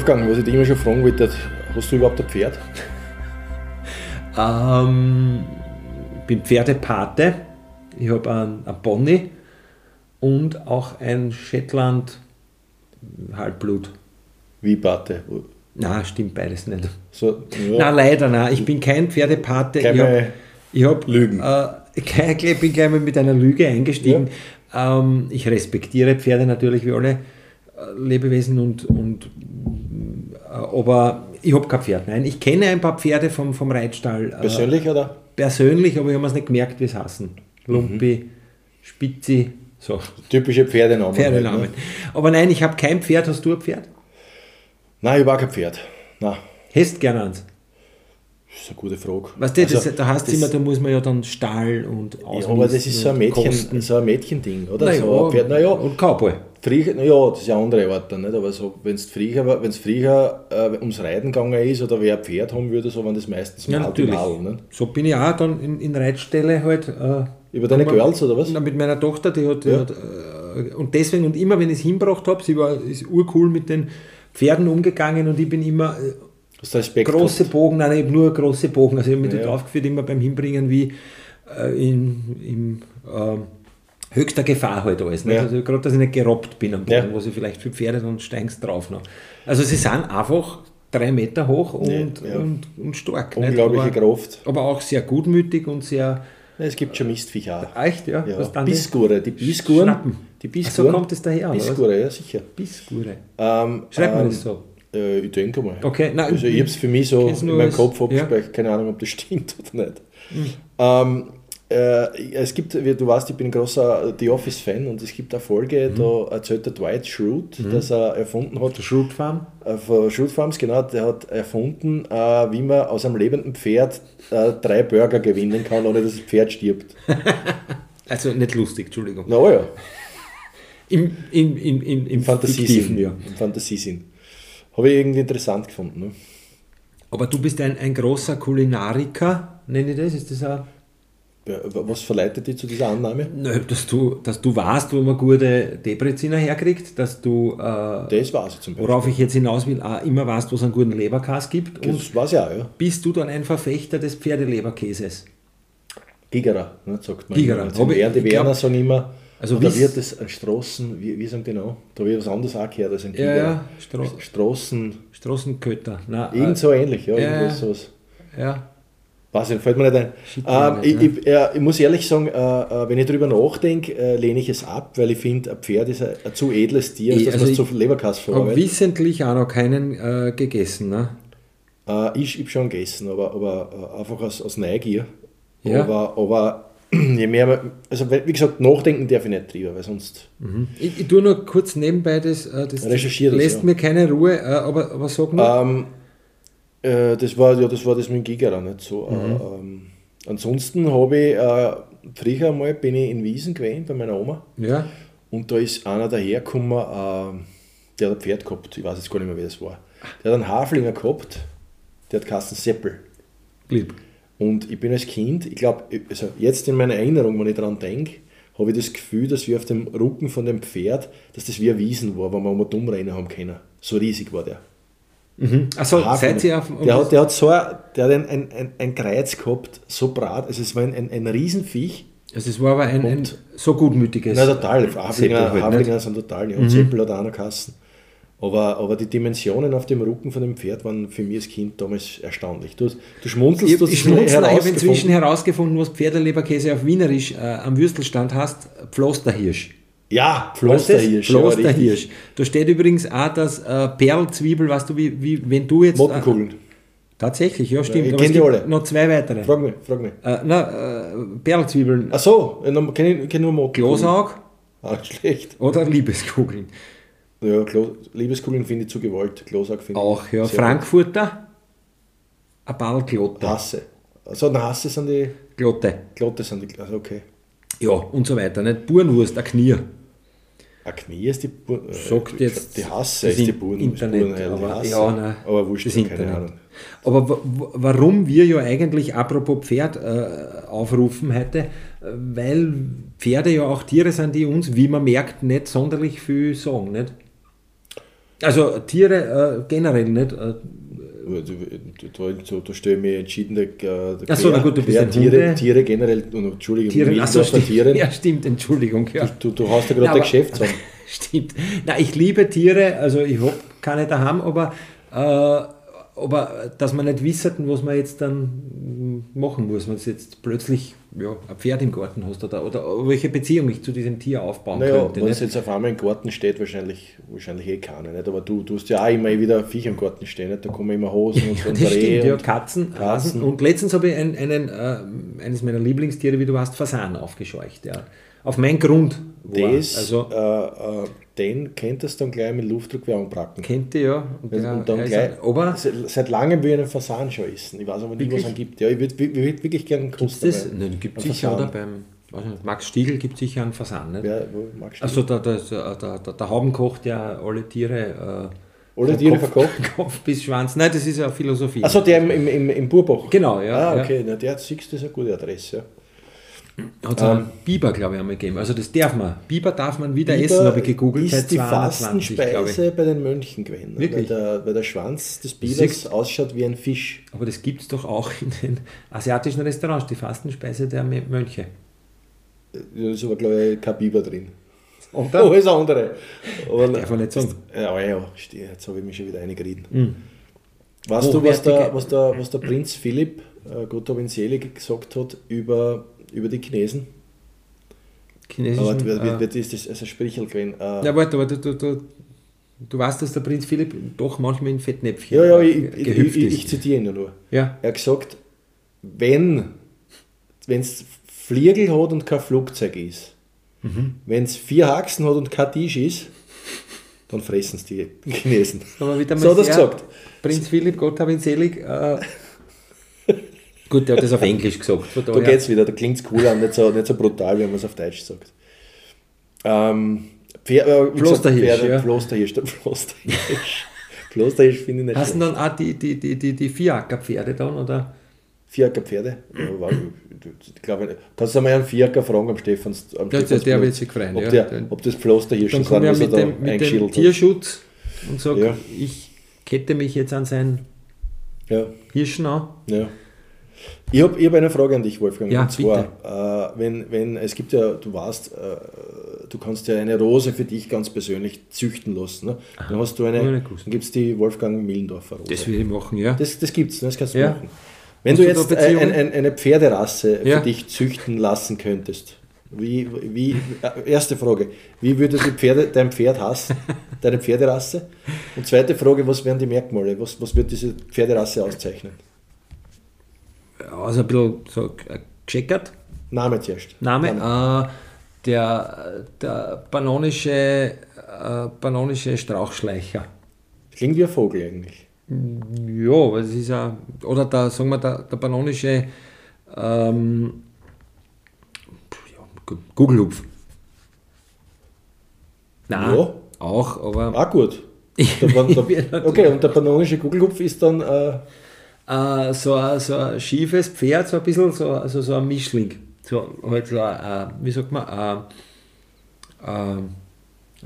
Wolfgang, was ich dich immer schon fragen wollte, hast du überhaupt ein Pferd? Ähm, ich bin Pferdepate. Ich habe einen, einen Pony und auch ein Shetland Halbblut. Wie Pate? Na, stimmt beides nicht. So, ja. Na, leider, nein. Ich bin kein Pferdepate. Keine ich habe hab, Lügen. Äh, ich bin gleich mal mit einer Lüge eingestiegen. Ähm, ich respektiere Pferde natürlich wie alle äh, Lebewesen und, und aber ich habe kein Pferd. Nein, ich kenne ein paar Pferde vom, vom Reitstall. Äh, Persönlich oder? persönlich, aber ich habe es nicht gemerkt, wie es heißen. Lumpi, Spitzi, so. Typische Pferdenamen. Pferdenamen. Halt, ne? Aber nein, ich habe kein Pferd. Hast du ein Pferd? Nein, ich habe auch kein Pferd. Nein, Hättest gerne eins. das ist eine gute Frage. Weißt du, das, Also, da heißt es das- immer, da muss man ja dann Stall und Ja, aber das ist so ein. Mädchen, so ein Mädchending, oder? Naja, so ein Pferd, naja, und Cowboy. Früher, naja, das ist ja eine andere Art dann, nicht? Aber so, wenn es war- wenn's früher äh, ums Reiten gegangen ist oder wer ein Pferd haben würde, so waren das meistens Ja, Mal-. Mal? So bin ich auch dann in, in Reitstelle halt. Äh, Über deine wir- Girls oder was? Na, mit meiner Tochter, die hat, die Ja. hat äh, und deswegen, und immer wenn ich es hinbracht habe, sie war ist urcool mit den Pferden umgegangen und ich bin immer äh, große gehabt? Bogen, nein, ich habe nur große Bogen. Also ich habe mich Ja, dort ja. aufgeführt, immer beim Hinbringen wie äh, in, in ähm, höchster Gefahr halt alles. Ja. Also gerade, dass ich nicht gerobbt bin am Boden, Ja. wo sie vielleicht für Pferde, dann steigst drauf noch. Also sie sind einfach drei Meter hoch und, Ja, ja. und, und stark. Unglaubliche aber, Kraft. aber auch sehr gutmütig und sehr Ja, es gibt schon Mistviecher auch. echt, ja. Ja, Was dann Bissgure, die Bissguren. Schnappen. Die Bissguren. so kommt es daher? Bissgure, ja sicher. Bissgure. Ähm, Schreibt man ähm, das so? Äh, ich denke mal. Okay, nein, Also ich habe es für mich so in meinem Kopf ja. abgespeichert, keine Ahnung, ob das stimmt oder nicht. Ähm, äh, es gibt, wie du weißt, ich bin ein großer The Office-Fan und es gibt eine Folge, da erzählt der Dwight Schrute, dass er erfunden hat, Der Schrot Farm? äh, von Schrute Farms, genau, der hat erfunden, äh, wie man aus einem lebenden Pferd äh, drei Burger gewinnen kann, ohne dass das Pferd stirbt. Also nicht lustig, Entschuldigung. Na oh ja, Im, im, im, im, im Fantasiesinn. Ja. Im Fantasiesinn. Habe ich irgendwie interessant gefunden. Ne? Aber du bist ein, ein großer Kulinariker, nenne ich das? Ist das auch? Ja, Was verleitet dich zu dieser Annahme? Nö, dass du, dass du weißt, wo man gute Debreziner herkriegt, dass du, äh, Das weiß ich zum Beispiel. worauf ich jetzt hinaus will, auch immer weißt, wo es einen guten Leberkäse gibt. Und Das weiß ich auch, ja. bist du dann ein Verfechter des Pferdeleberkäses? Gigerer, ne, sagt man. Gigerer. immer. Ich- die Werner sagen immer, Also da wird es ein Straßen, wie, wie sagen die noch? Da wird was anderes auch gehört als ein Ja, Gigerer. ja, Stra Straßen, Straßenköter. Nein, irgend so ähnlich, ja, ja, irgendwas ja. sowas. äh, ja. Weiß ich, fällt mir nicht ein. Ähm, ich, ich, äh, ich muss ehrlich sagen, äh, äh, wenn ich darüber nachdenke, äh, lehne ich es ab, weil ich finde, ein Pferd ist ein, ein zu edles Tier, Ich- dass also man es zu Leberkass Ich habe verarbeitet. wissentlich auch noch keinen äh, gegessen. Ne? Äh, ich habe schon gegessen, aber, aber einfach aus, aus Neugier. Ja. Aber, aber je mehr, also wie gesagt, nachdenken darf ich nicht drüber, weil sonst. Ich, ich tue nur kurz nebenbei, das, das das, lässt ja. mir keine Ruhe, aber, aber sag nur. Ähm, äh, das war ja das war das mit dem Gigerer nicht so. Mhm. Äh, ähm, ansonsten habe ich äh, früher einmal bin ich in Wiesen gewesen bei meiner Oma ja, und da ist einer dahergekommen, äh, der hat ein Pferd gehabt, ich weiß jetzt gar nicht mehr, wer das war. Der hat einen Haflinger gehabt, der hat Kasten Seppel. lieb. Und ich bin als Kind, ich glaube, also jetzt in meiner Erinnerung, wenn ich daran denke, habe ich das Gefühl, dass wir auf dem Rücken von dem Pferd, dass das wie ein Wiesen war, wo wir um dumm rennen haben können. So riesig war der. Mhm. Achso, seid ihr auf. der, hat, der hat so ein, der hat ein, ein, ein, ein Kreuz gehabt, so brat, also es war ein, ein, ein Riesenviech. also es war aber ein, ein so gutmütiges. Na total, Haflinger, halt, Haflinger sind total, ja. Und Seppel hat auch noch Kassen. Aber, aber die Dimensionen auf dem Rücken von dem Pferd waren für mich als Kind damals erstaunlich. Du, du schmunzelst, Ich, du hast ich schmunzel, ich habe herausgefunden. inzwischen herausgefunden, was Pferdeleberkäse auf Wienerisch äh, am Würstelstand heißt, Pflosterhirsch. Ja, Pflosterhirsch. Pflosterhirsch. ja. Da steht übrigens auch das äh, Perlzwiebel, weißt du, wie, wie wenn du jetzt... Äh, Mottenkugeln. tatsächlich, ja stimmt. ich aber kenn es die alle. noch zwei weitere. Frag mich, frag mich. Äh, na, äh, Perlzwiebeln, Ach so, ich kenne kenn nur Mottenkugeln. Glosaug Ah, schlecht. oder Liebeskugeln. Ja, Klo Liebeskugeln finde ich zu gewollt. Glosaug finde Auch, ich ja. sehr Frankfurter, ein gut. Glotte. Hasse. Also, na, Hasse sind die, Glotte. Glotte sind die, also okay. Ja, und so weiter. Nicht? Burenwurst, ein Knier. Ist die, Bu äh, Sagt jetzt die Hasse ist die Buren, Internet, Burenheil, die aber- ja, nein, aber wurscht, das keine Internet. Ahnung. Aber wa- wa- warum wir ja eigentlich, apropos Pferd, äh, aufrufen heute, äh, weil Pferde ja auch Tiere sind, die uns, wie man merkt, nicht sonderlich viel sagen. Nicht? Also Tiere äh, generell nicht. Äh, da, da, da stelle ich mich entschieden Achso, na gut, du bist ein Tiere, Hunde. Tiere generell, und Entschuldigung, Tiere, achso, stimmt. Tieren. Ja, stimmt, Entschuldigung. Ja. Du, du hast ja gerade ein Geschäftsraum. Stimmt. Na, ich liebe Tiere, also ich habe keine daheim, aber, äh, aber dass man nicht wissen, was man jetzt dann machen muss, wenn du jetzt plötzlich ja, ein Pferd im Garten hast oder, oder welche Beziehung ich zu diesem Tier aufbauen Naja, könnte. wenn es jetzt auf einmal im Garten steht, wahrscheinlich, wahrscheinlich eh keine. Nicht? Aber du, du hast ja auch immer wieder Viecher im Garten stehen. Nicht? Da kommen immer Hosen und, und Das Rehe stimmt, ja, Katzen, Katzen. Und letztens habe ich einen, einen, äh, eines meiner Lieblingstiere, wie du weißt, Fasan aufgescheucht. Ja. Auf meinen Grund. war. das, also äh, äh, den könntest du dann gleich mit Luftdruck anbracken. kennt ihr ja. Und, Und der, dann gleich, aber seit, langem will ich einen Fasan schon essen. Ich weiß aber nicht, was es gibt. Ja, ich würde würd wirklich gerne einen Kuss das, dabei. ne, gibt Ein sicher, oder? Beim nicht, Max Stiegel gibt sicher einen Fasan. Nicht? Ja, du? Also der, der, der, der, der Hauben kocht ja alle Tiere. Äh, Alle von Tiere Kopf, verkocht? Kopf bis Schwanz. Nein, das ist ja Philosophie. Achso, der im, im, im, im Burbach. Genau, ja, Ah, ja. okay, Na, der siehst du, das ist eine gute Adresse. Ja. Hat es einen Biber, glaube ich, einmal gegeben. Also das darf man. Biber darf man wieder Biber essen, habe ich gegoogelt. ist seit die 220, glaube ich. Fastenspeise bei den Mönchen gewesen. Wirklich? Weil der, weil der Schwanz des Bibers Siehst- ausschaut wie ein Fisch. Aber das gibt es doch auch in den asiatischen Restaurants, die Fastenspeise der Mönche. Da ist aber, glaube ich, kein Biber drin. Und Oh, ist andere. Aber, Darf man nicht sagen. Ja, ja, stimmt, jetzt habe ich mich schon wieder eingereden. Weißt Hochwertige- du, was der, was, der, was der Prinz Philipp, äh, Gott hab ihn selig, gesagt hat über, über die Chinesen? chinesischen... Aber wie, äh, wie, wie ist das also Sprichel gewesen? Äh, ja, warte, warte, du, du, du weißt, dass der Prinz Philipp doch manchmal in Fettnäpfchen ja, ja, äh, ich, ich, ich, ich zitiere ihn nur. ja. Er hat gesagt, wenn es Fliegel hat und kein Flugzeug ist, Mhm. wenn es vier Haxen hat und kein Tisch ist, dann fressen es die Chinesen. Aber wieder mal So hat er gesagt. Prinz Philipp, Gott hab ihn selig. Äh, gut, der hat das auf Englisch gesagt. Von Da daher- geht's wieder, da klingt es cooler und nicht so, nicht so brutal, wie man es auf Deutsch sagt. Ähm, Pfer, äh, Klosterhirsch, Pferde, ja. Klosterhirsch, der Klosterhirsch. Klosterhirsch finde ich nicht Hast du dann auch die, die, die, die, die Vierackerpferde dann, oder? Vierecker Pferde? Ja, war- ich glaube, kannst du mal einen Vierecker fragen am Stefans. Am Ja, der- Stephansplatz, der wird sich freuen, Ob, ja. der, Dann- ob das komme ich was ja er mit da dem, mit dem. Tierschutz und sage, Ja. ich kette mich jetzt an seinen Ja, Hirschen an. ja. Ich habe hab eine Frage an dich, Wolfgang. Ja, und zwar, äh, wenn, wenn, es gibt ja, du weißt, äh, du kannst ja eine Rose für dich ganz persönlich züchten lassen. Ne? Dann hast du eine, dann gibt es die Wolfgang Millendorfer Rose. Das will ich machen, ja. Das, das gibt es, das kannst du Ja. machen. Wenn Hast du jetzt ein, Beziehungen? ein, eine Pferderasse Ja. für dich züchten lassen könntest, wie, wie, äh, erste Frage, wie würde die Pferde, dein Pferd hassen, deine Pferderasse? Und zweite Frage, was wären die Merkmale? Was, was wird diese Pferderasse auszeichnen? Also ein bisschen so äh, gescheckert. Name zuerst. Name, äh, der, der panonische, äh, panonische Strauchschleicher. Klingt wie ein Vogel eigentlich. Ja, weil es ist ja, oder der, sagen wir, der, der panonische ähm, ja, Gu- Gugelhupf. Nein, Ja. auch, aber Ah, gut. Der, der, okay, und der panonische Kugelhupf ist dann, äh, äh, so, ein, so ein schiefes Pferd, so ein bisschen, so, also so ein Mischling. So, halt so ein, äh, wie sagt man, äh, äh,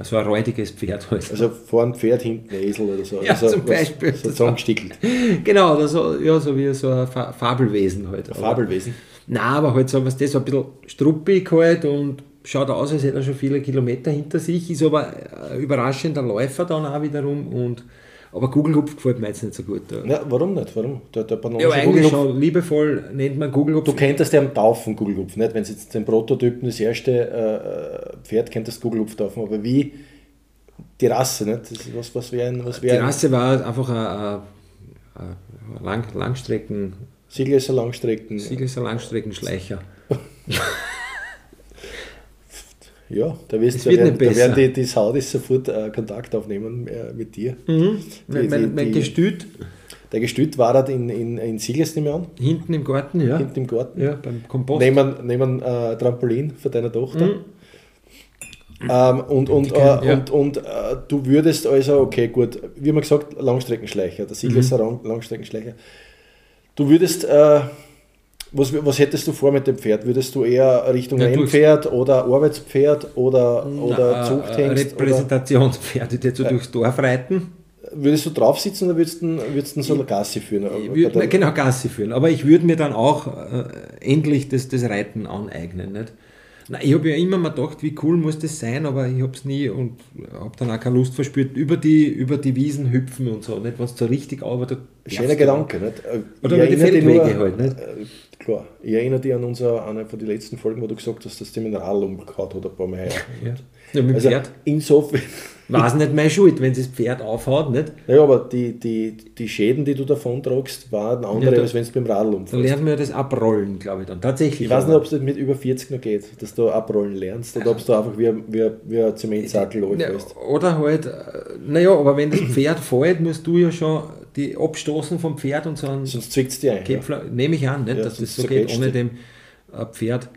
so ein räudiges Pferd halt. also vorn Pferd, hinten Esel oder so. Ja, also zum Beispiel. So zusammengestickelt. Genau, oder so, ja, so wie so ein Fa Fabelwesen halt. Aber- Fabelwesen. Nein, aber halt so was das so ein bisschen struppig halt und schaut aus, als hätte er schon viele Kilometer hinter sich, ist aber ein überraschender Läufer dann auch wiederum und aber Gugelhupf gefällt mir jetzt nicht so gut. Ja, Ja, warum nicht? Warum? Der, der ja eigentlich schon liebevoll nennt man Gugelhupf. Du könntest ja am Taufen Kugelhupf, nicht? Wenn es jetzt den Prototypen, das erste äh, Pferd könntest Kugelhupf taufen, aber wie die Rasse, nicht? Das ist was, was wäre ein, was Die wär ein Rasse war einfach ein, ein, ein Lang, Langstrecken, Siegleser Langstrecken. Siegelser Langstreckenschleicher. Ja, da, wirst, da, werden, da werden die, die Saudis sofort äh, Kontakt aufnehmen äh, mit dir. Mein, Die- die- mein Gestüt Der Gestüt war dort in, in, in Siegles, nehme ich an, hinten im Garten, ja. hinten im Garten. Ja, beim Kompost. Nehmen, nehmen äh, Trampolin für deine Tochter. Ähm, und und, äh, ja. und, und äh, du würdest also, okay, gut, wie man gesagt, Langstreckenschleicher, der Siegler ist Mhm. Langstreckenschleicher. Du würdest, äh, Was, was hättest du vor mit dem Pferd? Würdest du eher Richtung Ja, Rennpferd oder Arbeitspferd oder, oder Na, äh, Zuchthengst? Oder Repräsentationspferde, die so durchs Dorf reiten. würdest du drauf sitzen oder würdest du, würdest du so eine Gassi führen? Ich würd, Oder- genau, Gassi führen. Aber ich würde mir dann auch äh, endlich das, das Reiten aneignen. Nicht? Na, ich habe ja immer mal gedacht, wie cool muss das sein, aber ich habe es nie und habe dann auch keine Lust verspürt, über die, über die Wiesen hüpfen und so. Nicht, es so richtig aber da Schöner Gedanke, nicht? Äh, Oder ich über die Feldwege nur- halt, nicht? Äh, Klar, ich erinnere dich an unser, eine von den letzten Folgen, wo du gesagt hast, dass dem Radl umgehauen hat ein paar Mal. Ja. Ja, mit Also Pferd insofern, war es nicht meine Schuld, wenn das Pferd aufhaut, nicht? naja, aber die, die, die Schäden, die du davon tragst, waren andere, Ja, da- als wenn mit dem Radl Da umfährst. lernt man ja das Abrollen, glaube ich dann. Tatsächlich. Ich weiß nicht, ob es mit über 40 noch geht, dass du abrollen lernst oder ob du einfach wie, ein- wie, wie ein Zementsackel Ja, läufst. oder halt, naja, aber wenn das Pferd fällt, musst du ja schon die abstoßen vom Pferd und so einen Sonst zwickt es dich ein. Ja. Nehme ich an, nicht, Ja, dass das so geht ohne dem äh, Pferd.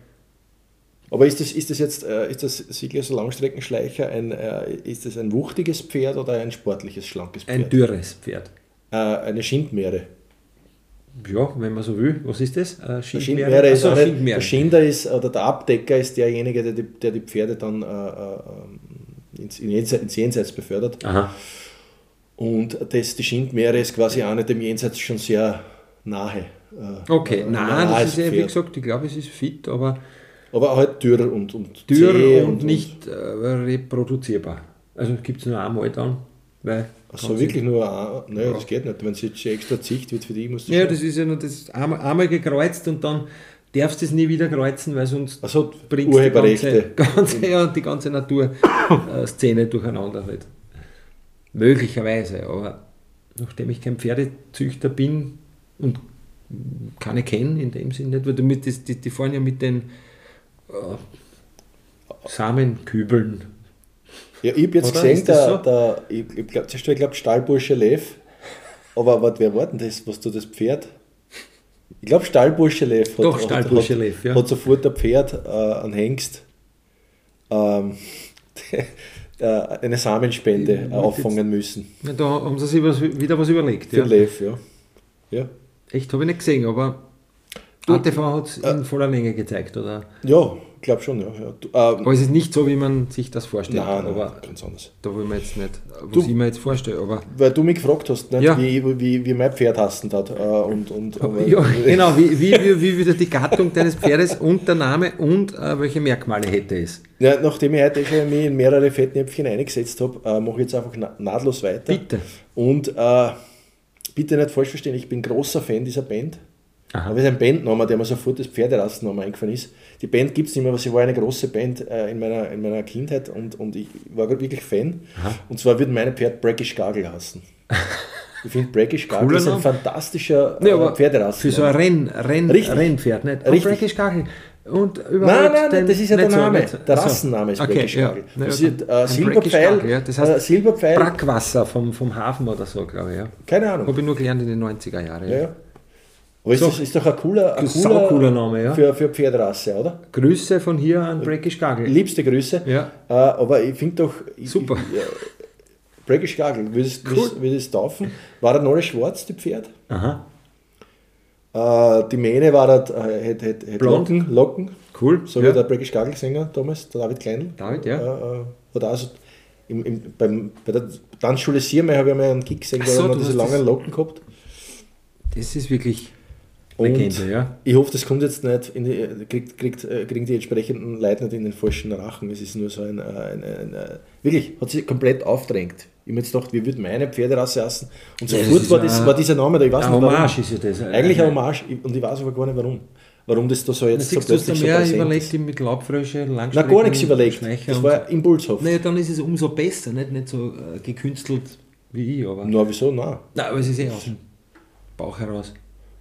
Aber ist das, ist das jetzt, äh, ist das Siegler so Langstreckenschleicher, ein, äh, ist das ein wuchtiges Pferd oder ein sportliches, schlankes Pferd? Ein dürres Pferd. eine Schindmeere. Ja, wenn man so will. Was ist das? Äh, Schindmeere? Schindmeere ist so, auch nicht, Schindmeere. der Schinder ist, oder der Abdecker ist derjenige, der die, der die Pferde dann äh, ins, ins Jenseits befördert. Aha. Und das, die Schindmeere ist quasi auch nicht dem Jenseits schon sehr nahe. Äh, Okay, äh, nein, das ist ja, wie gesagt, ich glaube, es ist fit, aber Aber halt dürr und, und dürr zäh und, nicht äh, reproduzierbar. Also gibt es nur einmal dann, weil. So Also wirklich nur, ein, naja, das geht nicht. Wenn es jetzt extra Zicht wird für die, musst du Ja, das ist ja nur das einmal, einmal gekreuzt und dann darfst du es nie wieder kreuzen, weil sonst Also bringst du die ganze, ganze, ja, die ganze Natur-Szene durcheinander halt. Möglicherweise, aber nachdem ich kein Pferdezüchter bin und keine kenne in dem Sinne nicht, weil damit das, die, die fahren ja mit den äh, Samenkübeln. Ja, ich habe jetzt Oder? gesehen, der, so? der, ich, ich glaube, ich glaub, Stallbursche Lev. Aber warte, wer war denn das? Was du das Pferd? Ich glaube, Stallbursche Lev hat, Doch, Stallbursche hat, Lev, ja. hat sofort ein Pferd, äh, ein Hengst, ähm, äh, eine Samenspende äh, auffangen müssen. Ja, da haben sie sich was, wieder was überlegt. Für Ja. Lev, ja. ja. Echt, habe ich nicht gesehen, aber ATV hat es in voller Länge gezeigt, oder? Ja, ich glaube schon, ja. ja. Du, ähm, Aber es ist nicht so, wie man sich das vorstellt. nein, nein, aber ganz anders. da will man jetzt nicht, was Du- ich mir jetzt vorstelle. Aber Weil du mich gefragt hast, nicht, Ja. wie, wie, wie mein Pferd hassen hat. Äh, und, und, ja, genau, wie, wie, wie, wie wieder die Gattung deines Pferdes und der Name und äh, welche Merkmale hätte es. Ja, nachdem ich heute schon mich in mehrere Fettnäpfchen eingesetzt habe, äh, mache ich jetzt einfach na nahtlos weiter. Bitte. Und äh, bitte nicht falsch verstehen, ich bin großer Fan dieser Band. Aha. Aber es ist ein Bandname, der mir sofort das Pferderastenname eingefallen ist. Die Band gibt es nicht mehr, aber sie war eine große Band äh, in, meiner, in meiner Kindheit und, und ich war wirklich Fan. Aha. Und zwar würde meine Pferd Brackish Gargle heißen. Ich finde Brackish Gargle Cooler ist ein Name. fantastischer äh, aber Pferderassen. für so ein Renn, Renn, Richtig. Rennpferd, nicht? Richtig. Brackish Gagel. Und Nein, nein, den- das ist ja der Name. so. Der. Rassenname ist okay, Brackish. Gargle. Ja, Das ist, äh, Silberpfeil, ja. Das heißt äh, Silberpfeil, Brackwasser vom, vom Hafen oder so, glaube ich. Ja. keine Ahnung. Habe ich nur gelernt in den 90er Jahren. Ja, ja. Aber ist, So. das, ist doch ein cooler, ein Das ein saucooler Name, ja. für, für Pferderasse, oder? Grüße von hier an Brackish Gagel. Liebste Grüße. Ja. Äh, aber ich finde doch. Ich, Super. Ich, äh, Brackish Gagel, wie es Cool. wie es taufen, war er noch schwarz, die Pferd. Aha, Äh, die Mähne war halt, äh, hat, hat, hat. Locken, Locken, cool. so ja. wie der Brackish Gagel-Sänger damals, der David Kleindl. David, ja. Äh, äh, hat also im, im, beim, bei der Tanzschule Siermeier habe ich mal einen Kick gesehen, da so, hat du diese langen das- Locken gehabt. Das ist wirklich Legende, ja. Ich hoffe, das kommt jetzt nicht, in die, kriegt, kriegt, äh, kriegen die entsprechenden Leute nicht in den falschen Rachen. Es ist nur so ein, äh, ein, ein, ein wirklich, hat sich komplett aufdrängt. Ich habe mir jetzt gedacht, wie würde meine Pferderasse heißen? Und sofort ist war, das, war dieser Name da, ich weiß Ein nicht warum. Hommage ist ja das. Eigentlich ein Hommage, und ich weiß aber gar nicht warum. Warum das da so jetzt so hast du plötzlich so präsent überlegt ist. mit Laubfrösche, Na, Langstrecken, gar nichts überlegt. Schleicher Das war impulshaft. Naja, dann ist es umso besser, nicht, nicht so äh, gekünstelt wie ich, aber. Na, wieso? Nein. Nein, aber es ist eh aus dem Bauch heraus.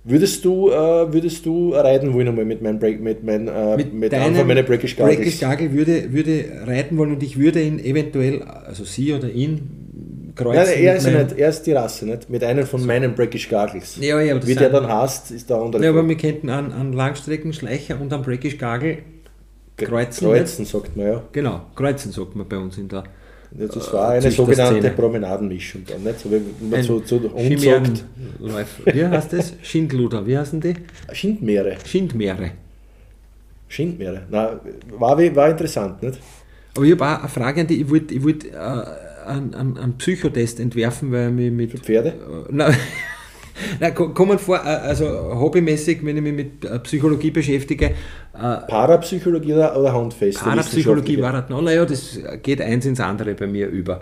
Würdest du, äh, würdest du reiten wollen einmal mit meinem Break, mit meinem, äh, mit, einem von meinen Brackish Brackish Gargles? Gagel würde, würde reiten wollen und ich würde ihn eventuell, also sie oder ihn, kreuzen. Nein, er mit ist, nicht, er ist die Rasse, nicht? Mit einem von meinen Brackish Gargles. Ja, ja, aber Wie der dann heißt, ist der andere. Ja, aber wir könnten an, an Langstreckenschleicher und an Brackish Gagel kreuzen. Kreuzen, sagt man ja. Genau, kreuzen sagt man bei uns in der Das war eine sogenannte Promenadenmischung dann, nicht? So, wenn man so, so Chimärenläufer. Wie heißt das? Schindluder. Wie heißen die? Schindmeere. Schindmeere. Schindmeere. Na, war, wie- war interessant, nicht? Aber ich habe auch eine Frage an die, ich wollte ich wollt, äh, einen, einen, einen Psychotest entwerfen, weil ich mich mit. Für Pferde. Äh, Nein, ko- kommen vor, äh, also hobbymäßig, wenn ich mich mit äh, Psychologie beschäftige, äh, Parapsychologie oder, handfest? Parapsychologie war das noch, naja, das geht eins ins andere bei mir über.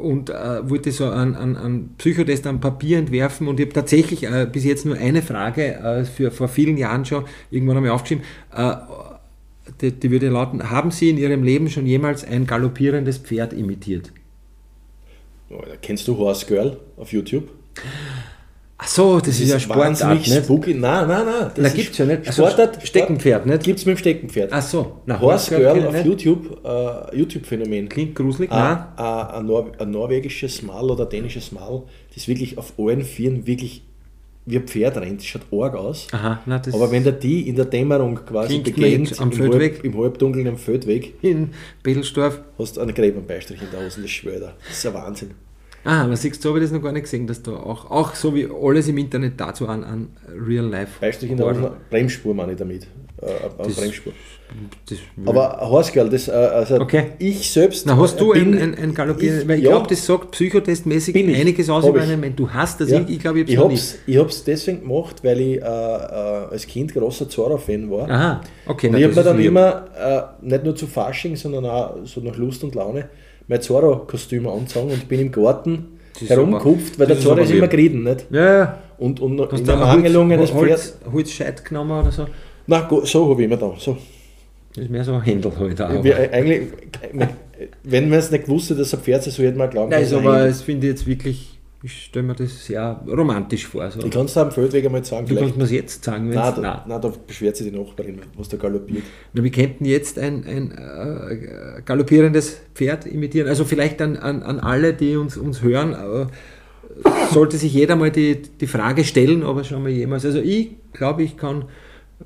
Und wollte so einen, einen, einen Psychotest am Papier entwerfen und ich habe tatsächlich bis jetzt nur eine Frage für vor vielen Jahren schon irgendwann einmal aufgeschrieben. Die, die würde lauten: Haben Sie in Ihrem Leben schon jemals ein galoppierendes Pferd imitiert? Oh, Kennst du Horse Girl auf YouTube? Ach so, das, ist ja Sportart, wahnsinnig nicht? spooky. Nein, nein, nein. Da gibt es ja nicht. Also Sportart, Steckenpferd, nicht? Gibt es mit dem Steckenpferd. Ach so, na, Horse Horse Girl ich auf nicht. YouTube, äh, YouTube-Phänomen. Klingt gruselig, Ein, nein? ein, ein, Nor norwegisches Mal oder dänisches Mal, das wirklich auf allen Vieren wirklich wie ein Pferd rennt. Das schaut arg aus. Aha, na, das Aber wenn der die in der Dämmerung quasi begegnet, am im, Feldweg. Halb, im Halbdunkeln am Feldweg, in Bedelsdorf. hast du einen Gräbenbeistrich in der Hose, das schwöre. Das ist ein Wahnsinn. Ah, was siehst du, habe ich das noch gar nicht gesehen, dass da auch, auch so wie alles im Internet dazu an, an Real Life. Beistrich in der Bremsspur meine ich damit. Äh, eine Das- Bremsspur. Das, Aber ein Horse Girl, das, äh, also Okay. ich selbst. na, hast du bin- ein, ein, ein Galoppieren? ich- Weil ich ja. glaube, das sagt psychotestmäßig einiges aus über ich. einen Mensch. Du hast das, Ja. ich, ich glaube, ich habe es ich hab's deswegen gemacht, weil ich äh, äh, als Kind großer Zora-Fan war. Aha, okay. und na, ich habe mir dann immer, äh, nicht nur zu Fasching, sondern auch so nach Lust und Laune, mein Zora-Kostüm angezogen und bin im Garten Das herumgekupft, weil der das ist immer geritten. Nicht? Ja, ja. Und, und Hast in du einem ein angelungenes Pferd. Holz, Holzscheit genommen oder so? Nein, so habe ich mir da. So. Das ist mehr so ein Händel halt auch. Wir, äh, eigentlich, wenn man es nicht wusste, dass es ein Pferd ist, so hätte man glauben Nein, es aber das finde ich jetzt wirklich, ich stelle mir das sehr romantisch vor. So. Ich kann es am Feldweg einmal sagen. Du kannst mir es jetzt sagen, wenn Nein, da, nein, da beschwert sich die Nachbarin, was da galoppiert. Na, wir könnten jetzt ein, ein äh, galoppierendes Pferd imitieren. Also vielleicht an, an, an alle, die uns, uns hören, äh, sollte sich jeder mal die, die Frage stellen, ob er schon mal jemals. Also ich glaube, ich kann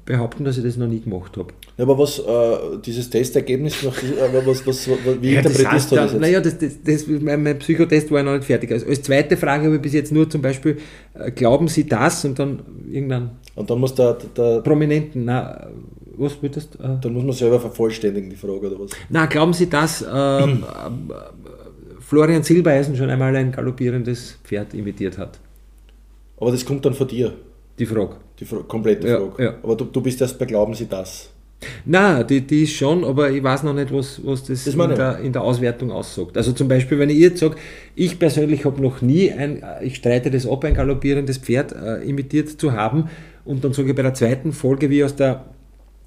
behaupten, dass ich das noch nie gemacht habe. Ja, aber was, äh, dieses Testergebnis, noch, aber was, was, was, wie Ja, das interpretierst du das jetzt? Naja, das, das, das, mein, mein Psychotest war ja noch nicht fertig. Also als zweite Frage habe ich bis jetzt nur zum Beispiel, äh, glauben Sie das? Und dann irgendeinen Und dann muss, der, der, Prominenten, na, was würdest du? Äh, dann muss man selber vervollständigen, die Frage, oder was? Na, glauben Sie, dass ähm, ähm, Florian Silbereisen schon einmal ein galoppierendes Pferd imitiert hat? Aber das kommt dann von dir, Die Frage. Die komplette Ja, Frage. ja. Aber du, du bist erst bei Glauben Sie das. Na, die, die ist schon, aber ich weiß noch nicht, was, was das, Das in, der, in der Auswertung aussagt. Also zum Beispiel, wenn ich jetzt sage, ich persönlich habe noch nie ein, ich streite das ab, ein galoppierendes Pferd äh, imitiert zu haben und dann sage ich bei der zweiten Folge, wie aus der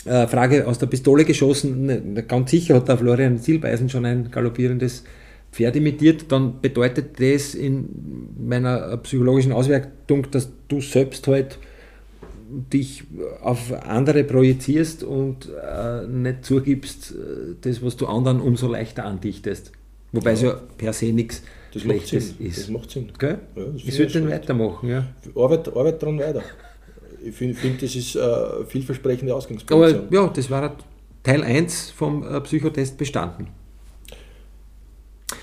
äh, Frage aus der Pistole geschossen, ne, ne, ganz sicher hat der Florian Silbereisen schon ein galoppierendes Pferd imitiert, dann bedeutet das in meiner psychologischen Auswertung, dass du selbst halt dich auf andere projizierst und äh, nicht zugibst, äh, das, was du anderen umso leichter andichtest. Wobei es ja per se nichts Schlechtes Sinn. ist. Das macht Sinn. Gell? Ja, ich sollte ich den weitermachen, ja. Arbeit, Arbeit dran weiter. Ich finde, find, das ist äh, vielversprechende Aber Ausgangsposition. ja, das war Teil 1 vom äh, Psychotest bestanden.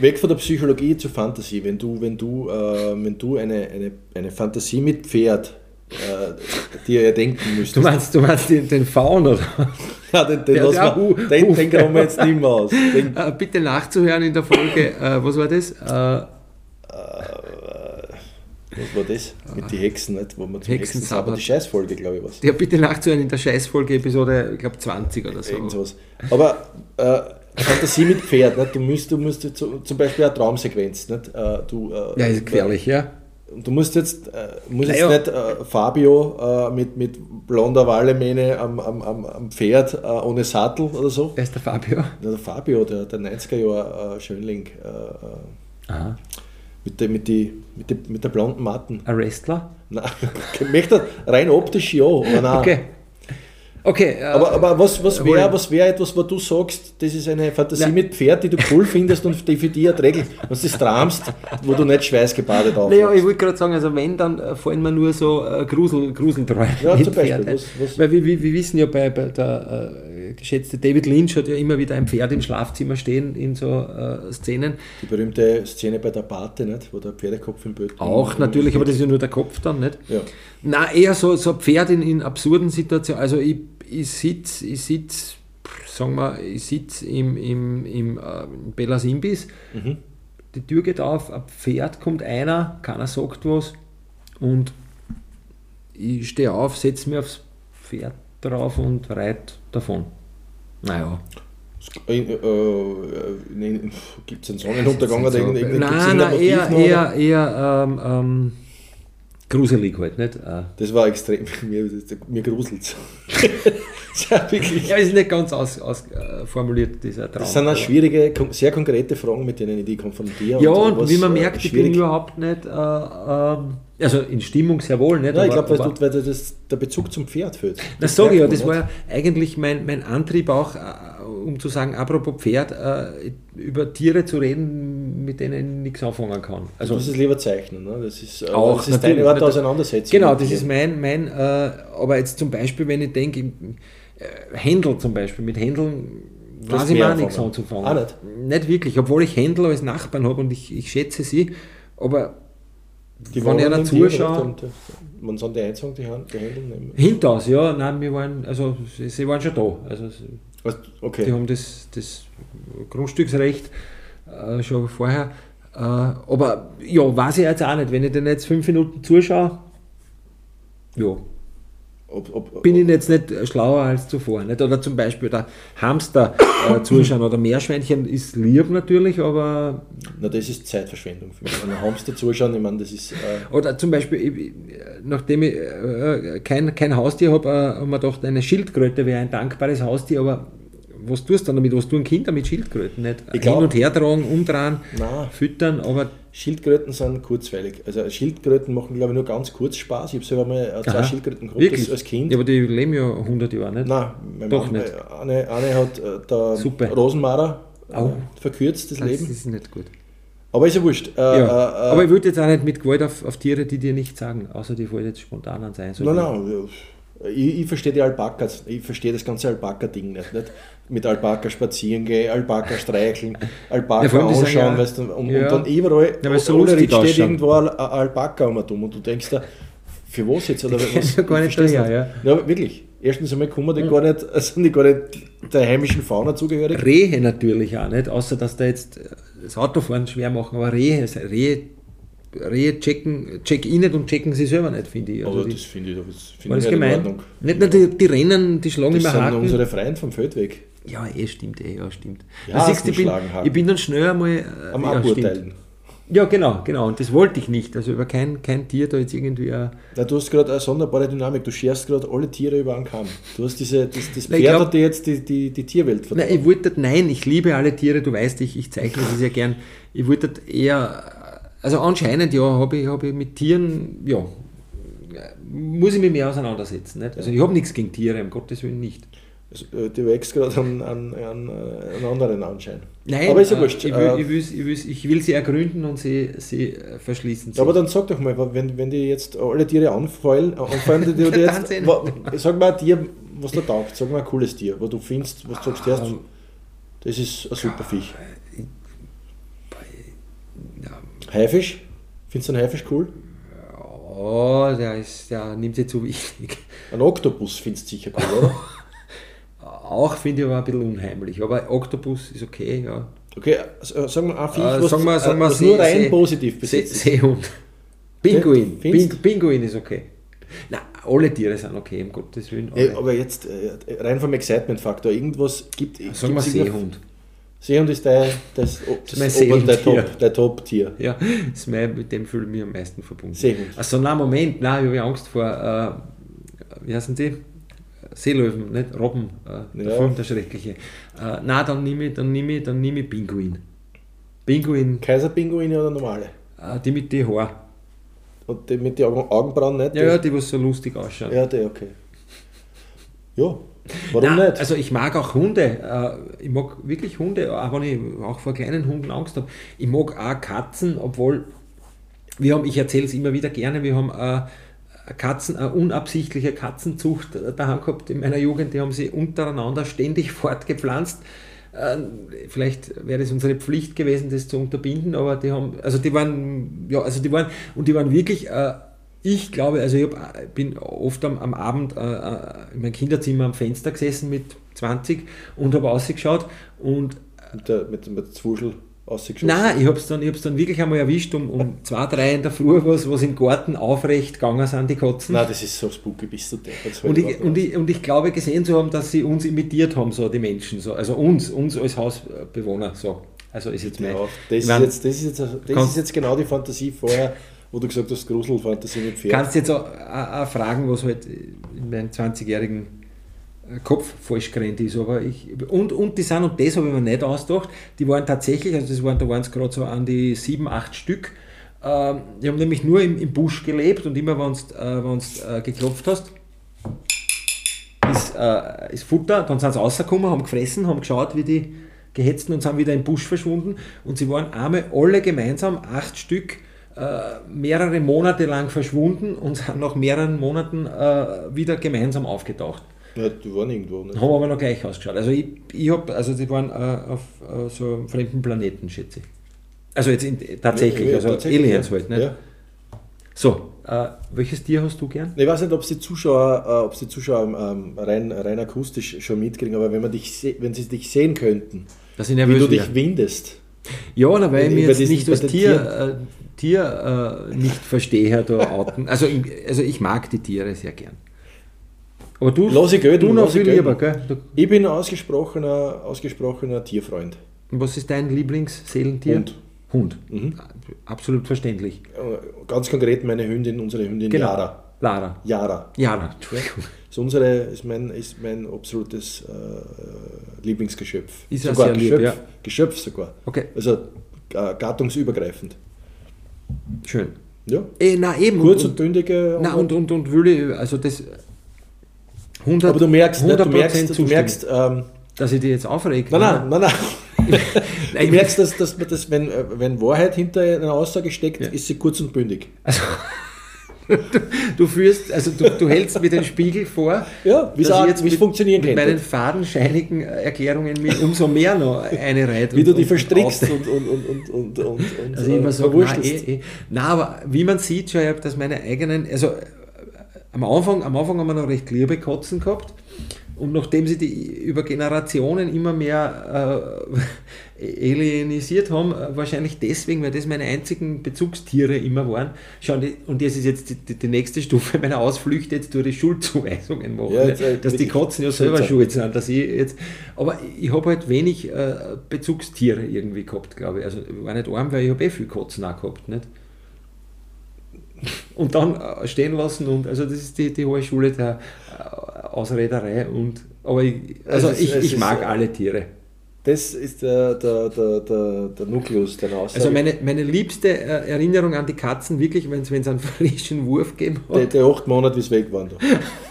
Weg von der Psychologie zur Fantasie. Wenn du, wenn du, äh, wenn du eine, eine, eine Fantasie mit Pferd äh, dir erdenken müsstest. Du meinst, du meinst den, den Faun, oder? ja, den, den, Ja, Hu- den, den graben wir jetzt nicht mehr aus. Den, Äh, bitte nachzuhören in der Folge, äh, was war das? Was war das? Mit den Hexen, nicht? Wo man zum Hexensabbat. Hexensabbat, die Scheißfolge, glaube ich, was. ja, bitte nachzuhören in der Scheißfolge, Episode, ich glaube 20 oder so. Irgend sowas. Aber äh, Fantasie mit Pferd, nicht? Du musst, du musst zum Beispiel eine Traumsequenz, nicht? Du, äh, Ja, ist gefährlich, ja. Du musst jetzt, äh, musst Naja. jetzt nicht äh, Fabio äh, mit, mit blonder Wallemähne am, am, am, Pferd äh, ohne Sattel oder so. Wer ist der Fabio? Ja, der Fabio, der, der 90er Jahre äh, Schönling, äh, Aha. mit, der, mit, die, mit, die, mit der blonden Matten. Ein Wrestler? Nein, möchte rein optisch ja, aber nein. Okay. Okay. äh, Aber, aber was, was wäre Jawohl. was wär etwas, wo du sagst, das ist eine Fantasie Na. mit Pferd, die du cool findest und die für dich erträglich, wenn du das tramst, wo du nicht schweißgebadet Naja, aufwachst. ich wollte gerade sagen, also wenn, dann äh, fallen mir nur so äh, Grusel, Gruselträume Ja, zum Beispiel. Was- was- Weil wir, wir, wir wissen ja bei, bei der äh, geschätzte David Lynch hat ja immer wieder ein Pferd im Schlafzimmer stehen in so äh, Szenen. Die berühmte Szene bei der Pate, nicht? wo der Pferdekopf im Bild Auch natürlich, aber das ist ja nur der Kopf dann, nicht? Ja. Na, eher so, so ein Pferd in, in absurden Situationen. Also ich, ich sitze, ich sitz, sagen wir, ich sitze im, im, im, äh, Bellas Imbiss, Mhm. die Tür geht auf, ein Pferd kommt einer, keiner sagt was und ich stehe auf, setze mich aufs Pferd drauf und reite davon. Naja. Äh, äh, Gibt es einen Sonnenuntergang oder So- irgendein gibt's Nein, nein, eher, eher, eher ähm, ähm, gruselig halt, nicht? Äh, Das war extrem, mir, mir gruselt es. ja, ist nicht ganz ausformuliert, aus, äh, formuliert, dieser Traum. Das sind auch schwierige, sehr konkrete Fragen, mit denen ich die konfrontiere. Ja, und was, wie man äh, merkt, ich bin überhaupt nicht, äh, ähm, also in Stimmung sehr wohl, nicht? Ja, ich glaube, weil, du- weil das, der Bezug zum Pferd fehlt. Das sage ich ja, das war ja eigentlich mein, mein Antrieb auch, äh, um zu sagen, apropos Pferd, äh, über Tiere zu reden, mit denen ich nichts anfangen kann. Also du musst es lieber zeichnen. Ne? Das ist, äh, Auch, das ist deine Art der Auseinandersetzung. Genau, das ist mein, mein äh, aber jetzt zum Beispiel, wenn ich denke, äh, Händel zum Beispiel, mit Händeln weiß ich mir auch nichts anzufangen. Auch nicht? Nicht wirklich, obwohl ich Händel als Nachbarn habe und ich, ich schätze sie, aber Die wenn ich einer in dir, zuschaue? Und, äh, Man soll die Einzug, die, Hand, die Hände nehmen. hinters, ja, nein, wir waren, also sie, sie waren schon da. Also Was- die Okay. haben das, das Grundstücksrecht äh, schon vorher. Äh, aber ja, weiß ich jetzt auch nicht, wenn ich denn jetzt fünf Minuten zuschaue, ja, Ob, ob, bin ich jetzt nicht schlauer als zuvor. Nicht? Oder zum Beispiel der Hamster äh, zuschauen oder Meerschweinchen ist lieb natürlich, aber na, das ist Zeitverschwendung für mich. Wenn ein Hamster zuschauen, ich meine, das ist. Äh, oder zum Beispiel, ich, ich- nachdem ich äh, kein, kein Haustier habe, äh, haben wir gedacht, eine Schildkröte wäre ein dankbares Haustier, aber was tust du dann damit? Was tun Kinder mit Schildkröten? Nicht? Ich glaub- Hin und her tragen, umdrehen, Nein. füttern, aber Schildkröten sind kurzweilig. Also Schildkröten machen, glaube ich, nur ganz kurz Spaß. Ich habe selber mal äh, zwei Aha. Schildkröten gehabt als, Kind. Ja, aber die leben ja 100 Jahre, nicht? Nein, meine Doch Mama, nicht. Eine, eine hat äh, der. Rosenmarer äh, verkürzt, das das Leben. ist nicht gut. Aber ist ja wurscht. Äh, Ja, äh, äh, aber ich würde jetzt auch nicht mit Gewalt auf, auf Tiere, die dir nichts sagen, außer die wollen jetzt spontan an sein. So Nein, nein, ja. ich, ich verstehe die Alpakas, ich verstehe das ganze Alpaka-Ding nicht, nicht. Mit Alpaka spazieren gehen, Alpaka streicheln, Alpaka Ja, anschauen, ja- weißt du, und, ja. und dann überall, Ja, so steht ausschauen. irgendwo ein, Alpaka um und und du denkst da, für was jetzt? Oder was? ja gar Ich nicht daher, Ja, wirklich. Erstens einmal kommen die gar nicht, sind die gar nicht der heimischen Fauna zugehörig. Rehe natürlich auch nicht, außer dass da jetzt das Autofahren schwer machen, aber Rehe, also Rehe, Rehe checken, check ich nicht und checken sie selber nicht, finde ich. Also die, das finde ich, das das ich nicht in gemein? Ordnung. Nicht nur die, die rennen, die schlagen Das immer sind Haken. unsere Freunde vom Feld weg. Ja, eh, stimmt, eh, ja, stimmt. Ja, siehst, ich, bin, ich bin dann schnell einmal. äh, Am ja, Aburteilen. Ja, genau, genau. Und das wollte ich nicht. Also über kein, kein Tier da jetzt irgendwie. Äh, Na, du hast gerade eine sonderbare Dynamik, du scherst gerade alle Tiere über einen Kamm. Du hast diese, das, das Pferd glaub- hat dir jetzt die, die, die Tierwelt Nein, vertraut. ich wollte, nein, ich liebe alle Tiere, du weißt, ich, ich zeichne sie sehr gern. Ich wollte eher, also anscheinend ja, habe ich, hab ich mit Tieren, ja, muss ich mich mehr auseinandersetzen. Nicht? Also ich habe nichts gegen Tiere, um Gottes Willen nicht. Äh, Du wächst gerade an, an, an äh, einen anderen Anschein. Nein, aber ist ja äh, wurscht. Ich will, Äh, ich, will, ich, will, ich will sie ergründen und sie, sie äh, verschließen. aber dann sag doch mal, wenn, wenn die jetzt alle Tiere anfallen, äh, anfallen die, die, die jetzt, wa, sag mal ein Tier, was dir taugt, sag mal ein cooles Tier, wo du findest, was du sagst, Ähm, das ist ein super Viech. ja, Haifisch? Findest du einen Haifisch cool? oh, der, ist, der nimmt sie zu wichtig. Ein Oktopus findest du sicher cool, oder? Auch finde ich aber ein bisschen unheimlich, aber Oktopus ist okay, ja. Okay, also, sagen wir ein Viech, Äh, was, sagen wir- sagen wir was nur rein See- positiv See, ist. Seehund. Pinguin. Ping, Pinguin ist okay. Na, alle Tiere sind okay, um Gottes Willen. Ja, aber jetzt äh, rein vom Excitement-Faktor, irgendwas gibt Sagen wir Seehund. Seehund ist dein, das, das, das Ober- der. Top- der Top-Tier. Ja, ist mein, mit dem fühle ich mich am meisten verbunden. Seehund. Also, na Moment, nein, ich habe Angst vor, äh, wie heißen die? Seelöwen, nicht Robben, äh, der Ja. Film, der schreckliche. Äh, na, dann nehme ich, dann nehme ich, dann nehme ich Pinguin. Pinguin, Kaiserpinguine oder normale? äh, die mit den Haaren. Und die mit den Augen, Augenbrauen nicht? Ja, ja, die, was so lustig ausschauen. ja, die, okay. Ja, warum Nein, nicht? Also ich mag auch Hunde. Äh, Ich mag wirklich Hunde, auch wenn ich auch vor kleinen Hunden Angst habe. Ich mag auch Katzen, obwohl wir haben, ich erzähle es immer wieder gerne, wir haben äh, Katzen, eine unabsichtliche Katzenzucht daheim gehabt in meiner Jugend. Die haben sie untereinander ständig fortgepflanzt. Äh, vielleicht wäre es unsere Pflicht gewesen, das zu unterbinden, aber die haben, also die waren, ja, also die waren, und die waren wirklich, äh, ich glaube, also ich hab, bin oft am, am Abend äh, in meinem Kinderzimmer am Fenster gesessen mit 20 und habe ausgeschaut und mit der, mit, mit Zwuschel ausgeschossen? Nein, ich habe es dann, dann wirklich einmal erwischt, um, um zwei, drei in der Früh, was, was im Garten aufrecht gegangen sind, die Katzen. Nein, das ist so spooky, bist du deppert. Und ich, und, ich, und ich glaube gesehen zu haben, dass sie uns imitiert haben, so die Menschen, so. also uns, uns als Hausbewohner. So. Also ist jetzt mein, ja, das, ist jetzt, das, ist jetzt, das ist jetzt genau die Fantasie vorher, wo du gesagt hast, Gruselfantasie mit Pferd. Kannst jetzt auch, auch, auch fragen, was halt in meinen 20-jährigen Kopf falsch gerannt ist. Aber ich, und, und die sind, und das habe ich mir nicht ausgedacht, die waren tatsächlich, also das waren, da waren es gerade so an die sieben, acht Stück, äh, die haben nämlich nur im, im Busch gelebt und immer, wenn du äh, äh, geklopft hast, ist, äh, ist Futter, dann sind sie rausgekommen, haben gefressen, haben geschaut, wie die gehetzten und sind wieder im Busch verschwunden und sie waren einmal alle gemeinsam, acht Stück, äh, mehrere Monate lang verschwunden und sind nach mehreren Monaten äh, wieder gemeinsam aufgetaucht. Ja, die waren irgendwo. Ne? Haben aber noch gleich ausgeschaut. Also ich, ich habe, also die waren äh, auf äh, so einem fremden Planeten, schätze ich. Also jetzt in, tatsächlich, ja, ja, also tatsächlich, Aliens halt. Ne? So, äh, welches Tier hast du gern? Ich weiß nicht, ob die Zuschauer, äh, ob die Zuschauer ähm, rein, rein akustisch schon mitkriegen, aber wenn, man dich, wenn sie dich sehen könnten, wie du dich windest. Ja, na, weil ich mir jetzt nicht als Tier, Tier, Tier äh, nicht verstehe, da outen. Also, also ich mag die Tiere sehr gern. Aber du, Lass ich gelten, du noch viel lieber, gell? Du ich bin ein ausgesprochener, ausgesprochener Tierfreund. Und was ist dein Lieblingsseelentier? Hund. Hund. Mhm. Absolut verständlich. Ganz konkret meine Hündin, unsere Hündin genau. Lara. Lara. Yara. Yara, Entschuldigung. ist, unsere, ist, mein, ist mein absolutes äh, Lieblingsgeschöpf. Ist sogar sehr Geschöpf, lieb, ja. Geschöpf sogar. Okay. Also äh, gattungsübergreifend. Schön. Ja. Eh, na, eben. Kurz und, und bündige. Na, und, und, und würde, also das 100, Aber du merkst, ne, du merkst, du merkst ähm, dass ich die jetzt aufregt. Nein, nein, nein, nein. du merkst, dass, dass, dass wenn, wenn Wahrheit hinter einer Aussage steckt, ja. ist sie kurz und bündig. Also, du, du, führst, also du, du, hältst mir den Spiegel vor, ja, wie es funktionieren mit meinen fadenscheinigen Erklärungen mir umso mehr noch eine Reihe. Wie du die verstrickst und, und, und, und, und, und, Also immer so, na, eh, eh. na, aber wie man sieht schon, ich habe das meine eigenen, also am Anfang, am Anfang haben wir noch recht liebe Katzen gehabt. Und nachdem sie die über Generationen immer mehr äh, alienisiert haben, äh, wahrscheinlich deswegen, weil das meine einzigen Bezugstiere immer waren, schauen die, und das ist jetzt die, die, nächste Stufe meiner Ausflüchte, jetzt durch die Schuldzuweisungen machen, ja, jetzt, äh, dass die Katzen ja selber schuld sind. Dass ich jetzt, aber ich habe halt wenig äh, Bezugstiere irgendwie gehabt, glaube ich. Also ich war nicht arm, weil ich habe eh viel Katzen auch gehabt. Nicht? Und dann äh, stehen lassen und also das ist die, die hohe Schule der äh, Ausrederei und aber ich, also ist, ich, ich mag alle Tiere. Das ist der, der, der, der, der Nukleus der Aussage. Also meine, meine liebste äh, Erinnerung an die Katzen, wirklich, wenn es einen frischen Wurf gegeben hat. Der, der acht Monate, es weg waren.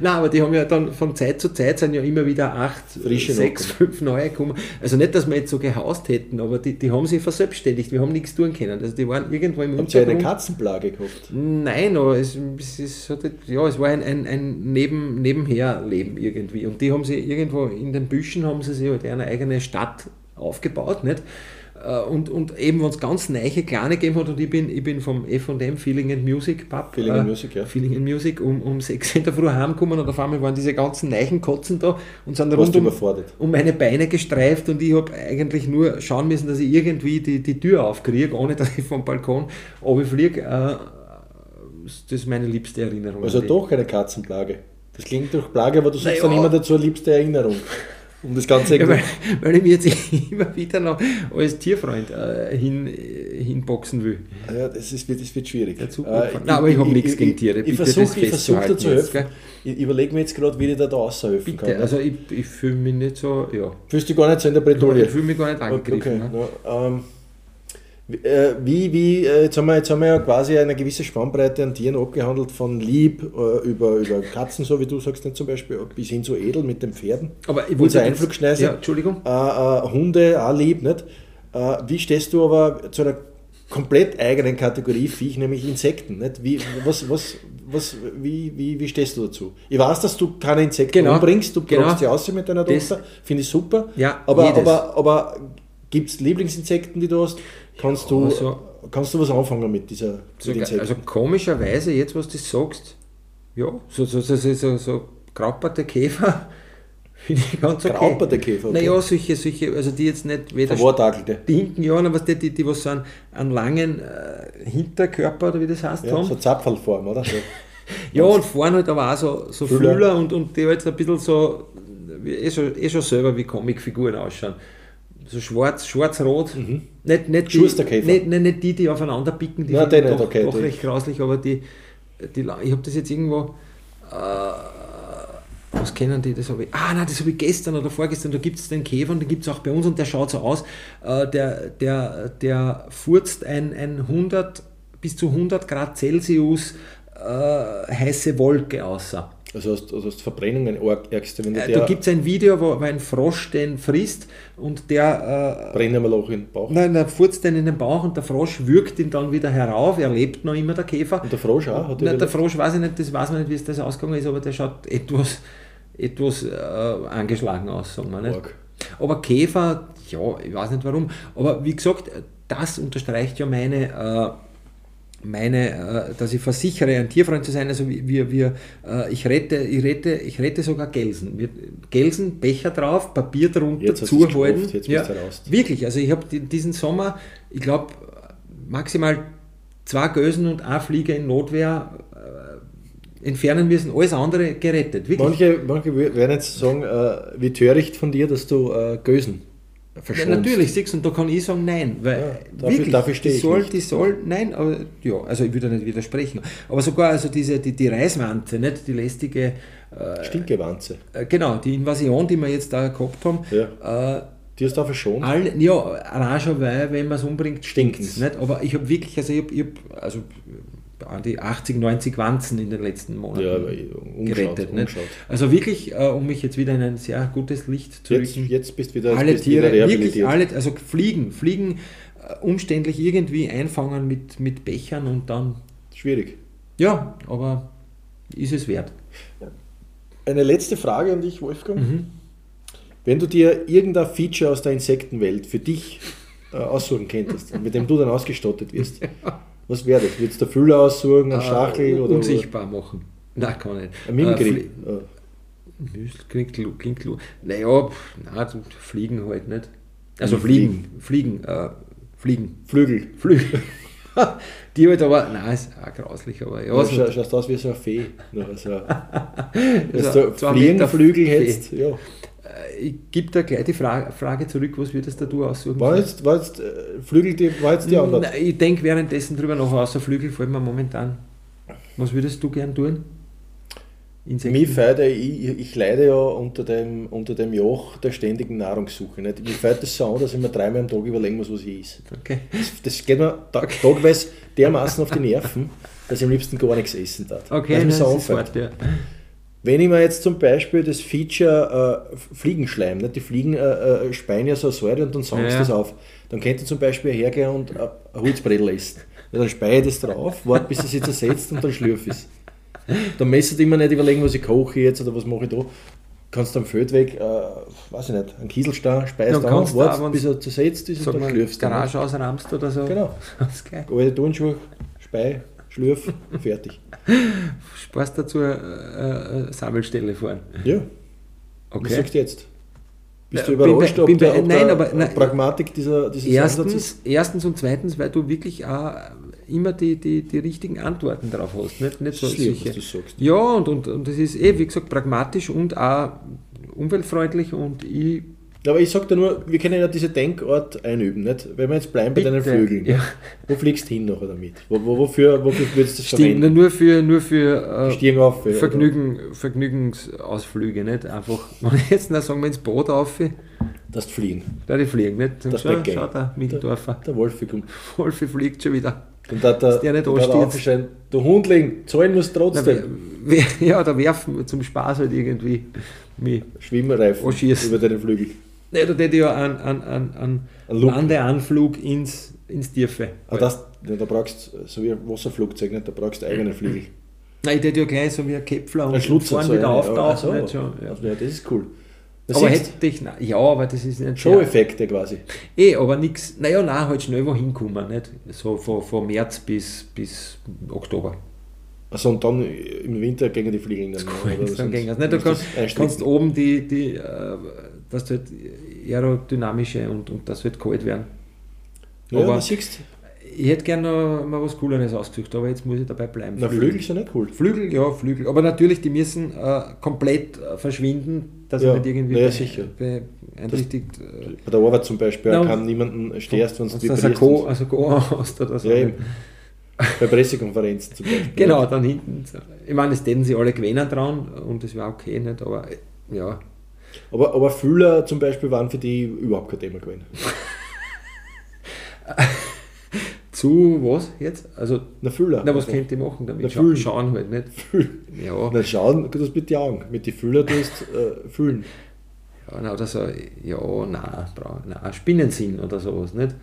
Nein, aber die haben ja dann von Zeit zu Zeit sind ja immer wieder acht, Frische sechs, fünf neue gekommen. Also nicht, dass wir jetzt so gehaust hätten, aber die, die haben sich verselbstständigt. Wir haben nichts tun können. Also die waren irgendwo im Habt ihr eine Katzenplage gehabt? Nein, aber es, es, es, ja, es war ein, ein, ein Neben, Nebenherleben irgendwie. Und die haben sie irgendwo in den Büschen haben sie sich halt eine eigene Stadt aufgebaut, nicht? Äh, und, und eben, wenn es ganz neiche Kleine gegeben hat, und ich bin, ich bin vom F&M Feeling and Music Pub, Feeling äh, and Music, ja. Feeling and Music, um, um 6 in der Früh heimgekommen und auf einmal waren diese ganzen neichen Kotzen da und sind rund um, um, meine Beine gestreift und ich habe eigentlich nur schauen müssen, dass ich irgendwie die, die Tür aufkriege, ohne dass ich vom Balkon runterfliege. Äh, das ist meine liebste Erinnerung. Also doch eine Katzenplage. Das klingt durch Plage, aber du sagst naja. dann immer dazu liebste Erinnerung. Um das Ganze ja, weil, weil, ich mir jetzt immer wieder noch als Tierfreund äh, hin, hinboxen will. Ja, das, ist, das wird schwierig. Äh, Nein, aber ich, ich habe nichts gegen Tiere. Ich, ich versuche versuch dir zu helfen. Ich überlege mir jetzt gerade, wie ich da, da aushelfen Bitte, kann. Also ich, ich fühle mich nicht so, ja. Fühlst du gar nicht so in der Bredouille? Ich fühle mich gar nicht angegriffen. Okay, ne? ja, ähm, äh, wie, wie, äh, jetzt, haben wir, jetzt haben wir ja quasi eine gewisse Spannbreite an Tieren abgehandelt, von lieb äh, über, über Katzen, so wie du sagst, nicht zum Beispiel, bis hin zu edel mit den Pferden. Aber ich wollte Einflugschneise. Ja, Entschuldigung. Hunde auch lieb, nicht? wie stehst du aber zu einer komplett eigenen Kategorie Viech, nämlich Insekten. Nicht? Wie, was, was, was, wie, wie, wie stehst du dazu? Ich weiß, dass du keine Insekten Genau. umbringst, du Genau. die aus mit deiner Tochter, finde ich super. Ja, aber, jedes. aber, aber gibt es Lieblingsinsekten, die du hast? Kannst, Ja, du, also- kannst du was anfangen mit dieser So, mit Insekten? also komischerweise, jetzt was du sagst, ja, so, so, so, so, so, so grauperte Käfer finde ich ganz okay. Grauperte Käfer, okay. Naja, solche, solche, also die jetzt nicht weder stinken, ja, aber was die, die, die was so einen, langen äh, Hinterkörper oder wie das heißt Ja, haben. so Zapfelform, oder? So. Ja, und vorne halt aber auch so, so. Fühler und, und die halt so ein bisschen so, eh schon, eh schon selber wie Comicfiguren ausschauen. So schwarz, schwarz-rot. Nicht, nicht, die, nicht, nicht, nicht die, die aufeinander picken, die Nein, nicht, doch, okay, doch recht grauslich, aber die, die ich habe das jetzt irgendwo, äh, was kennen die, das habe ich, ah nein, das habe ich gestern oder vorgestern, da gibt es den Käfer und den gibt es auch bei uns und der schaut so aus, äh, der, der, der furzt ein, ein 100 bis zu 100 Grad Celsius äh, heiße Wolke außer. Also hast, also hast Verbrennungen ärgste, wenn Äh, der da gibt es ein Video, wo, ein Frosch den frisst und der, brennen wir Loch in den Bauch. äh, nein, der furzt den in den Bauch und der Frosch würgt ihn dann wieder herauf, er lebt noch immer, der Käfer. Und der Frosch auch? Hat Nein, der Frosch weiß ich nicht, das weiß man nicht, wie es das ausgegangen ist, aber der schaut etwas, etwas äh, angeschlagen aus, sagen wir nicht. Aber Käfer, ja, ich weiß nicht warum, aber wie gesagt, das unterstreicht ja meine, äh, meine äh, dass ich versichere, ein Tierfreund zu sein. Also wir, wir, äh, ich, rette, ich, rette, ich rette sogar Gelsen. Wir, Gelsen, Becher drauf, Papier drunter, Jetzt zuhalten. geschafft, jetzt ja, raus. wirklich, also ich habe diesen Sommer, ich glaube, maximal zwei Gösen und eine Fliege in Notwehr äh, entfernen müssen, alles andere gerettet. Wirklich. Manche, manche werden jetzt sagen, äh, wie töricht von dir, dass du äh, Gösen Ja, verschonst. natürlich, siehst und da kann ich sagen, nein, weil Ja, dafür- wirklich, dafür die soll, nicht. die soll, nein, aber ja, also ich würde nicht widersprechen, aber sogar also diese, die, die Reiswanze, nicht, die lästige, äh, Stinkewanze. äh, genau, die Invasion, die wir jetzt da gehabt haben, äh, Die hast du auch verschont. alle, ja, allein schon, weil, wenn man es umbringt, stinkt es, aber ich habe wirklich, also ich habe, ich hab, also an die 80, 90 Wanzen in den letzten Monaten Ja, umgeschaut, gerettet. Nicht? umgeschaut. Also wirklich, äh, um mich jetzt wieder in ein sehr gutes Licht zu Jetzt, rücken jetzt bist du wieder, alle bist du wieder Tiere, wirklich alle, also Fliegen, Fliegen äh, umständlich irgendwie einfangen mit, mit Bechern und dann, Schwierig. ja, aber ist es wert. Eine letzte Frage an dich, Wolfgang. Mhm. Wenn du dir irgendein Feature aus der Insektenwelt für dich äh, aussuchen könntest, mit dem du dann ausgestattet wirst, was wäre das? Würdest du der Füller aussuchen, ein Stachel Äh, oder, unsichtbar machen. Nein, kann nicht. oder ein Mimikry? Klingt, klingt, naja, zum Fliegen halt nicht. Also Fliegen, Fliegen, äh, Fliegen, Flügel. Flügel. Die halt aber, nein, ist auch grauslich, aber ja, Ja, scha schaust aus wie so eine Fee. Also, du zwei Fliegenflügel hättest, ja. Äh, ich gebe da gleich die Frage, Frage zurück, was würdest du aussuchen? War jetzt, war jetzt äh, Flügel, die, war jetzt die Antwort? Nein, ich denke währenddessen drüber nach, außer Flügel fällt mir momentan. Was würdest du gern tun? Insekten? Mich fällt, ich, ich leide ja unter dem, unter dem Joch der ständigen Nahrungssuche. Nicht? Mir fällt das so an, dass ich mir dreimal am Tag überlegen muss, was ich esse. Okay. Das, das geht mir tag, tagweise dermaßen auf die Nerven, dass ich am liebsten gar nichts essen darf. Okay, das so ist hart, ja. Wenn ich mir jetzt zum Beispiel das Feature äh, Fliegenschleim, nicht? die Fliegen äh, äh, speien ja so eine Säure und dann Ja, sie ja. das auf, dann könnte ich zum Beispiel hergehen und äh, ein Holzbredel essen. Ja, dann speie ich das drauf, warte bis es sich zersetzt und dann schlürfe ich es. Dann müsst ihr immer nicht überlegen, was ich koche jetzt oder was mache ich da. Kannst am Feldweg, äh, weiß ich nicht, einen Kieselstein speist Dann an, du wartest bis er zersetzt ist und dann schlürfst du. ihn. Garage ausramst oder so. Genau. Das ist geil. Alte Turnschuhe, Spei, Schlürf, fertig. Sparst dazu äh, äh, Sammelstelle fahren. Ja, Okay. sagst du jetzt? Bist du bin überrascht, bei- ob, bin der, bei- ob nein, der aber- nein, Pragmatik dieser, dieses Erstens, erstens und zweitens, weil du wirklich auch immer die, die, die richtigen Antworten drauf hast. Nicht, nicht so ist was du sagst. Ja, und, und, und das ist eh, wie gesagt, pragmatisch und auch umweltfreundlich und ich aber ich sag dir nur, wir können ja diese Denkart einüben, nicht? Wenn wir jetzt bleiben bei deinen Bitte, Flügeln, ja. wo fliegst du hin nachher damit? Wo, wo, wofür, wofür würdest du das stimmt, verwenden? nur für, nur für äh, auf, Vergnügen, Vergnügungsausflüge, nicht? Einfach, wenn ich jetzt noch sagen wir ins Boot auf, Dass du fliegen. da die fliegen, nicht? Und Das Backgame. schau da, Mitteldorfer, Der Wolfi kommt. Wolfi fliegt schon wieder. Und da der, der nicht da du Hundling, zahlen musst Na, trotzdem. wer- wer- Ja, da werfen wir zum Spaß halt irgendwie mich. Schwimmreifen Anschießen. über deine Flügel. Ne, da hätte ich ja einen, einen, einen, einen. Landeanflug ins, ins Tiefe. Aber das, ja, da brauchst du, so wie ein Wasserflugzeug, nicht? da brauchst du eigene Flügel. Nein, ich hätte ja gleich so wie ein Käpfler und Ein Schlutz vorne so wieder auftauchen. nicht so, ja. Also, ja, das ist cool. Das Aber hätte ich, ja, aber das ist nicht Show-Effekte quasi. Eh, aber nichts, naja, nein, halt schnell wohin kommen, nicht? So von, von März bis, bis Oktober. Also und dann im Winter gegen die Fliegen. Dann, oder? Dann Sonst ging das nicht. Du kannst, das kannst oben die, die äh, dass du halt aerodynamische und, und das wird kalt werden. Ja, aber- siehst Ich hätte gerne noch mal was Cooleres ausgesucht, aber jetzt muss ich dabei bleiben. na, Flügel sind nicht cool. Flügel, ja, Flügel. Aber natürlich, die müssen äh, komplett äh, verschwinden, dass Ja, ich nicht irgendwie na ja, be- sicher. beeinträchtigt. Äh, Bei der Arbeit zum Beispiel Na, kann niemanden störst, wenn du ein Go, also Go hast oder so. Ja, eben. Bei Pressekonferenzen zum Beispiel. Genau, dann hinten. Ich meine, es täten sie alle gewinnen dran und das wäre okay, nicht? Aber äh, ja. Aber, aber Fühler zum Beispiel waren für die überhaupt kein Thema gewesen. Zu was jetzt? Also, Na, Fühler. na, was Also, könnt ihr machen damit? Na, Scha fühlen. Schauen halt nicht. Fühlen. Ja, Na, schauen, du das mit den Augen. Mit den Fühler tust äh, fühlen. ja na, oder so, ja, nein, bra- nein, Spinnensinn oder sowas, nicht?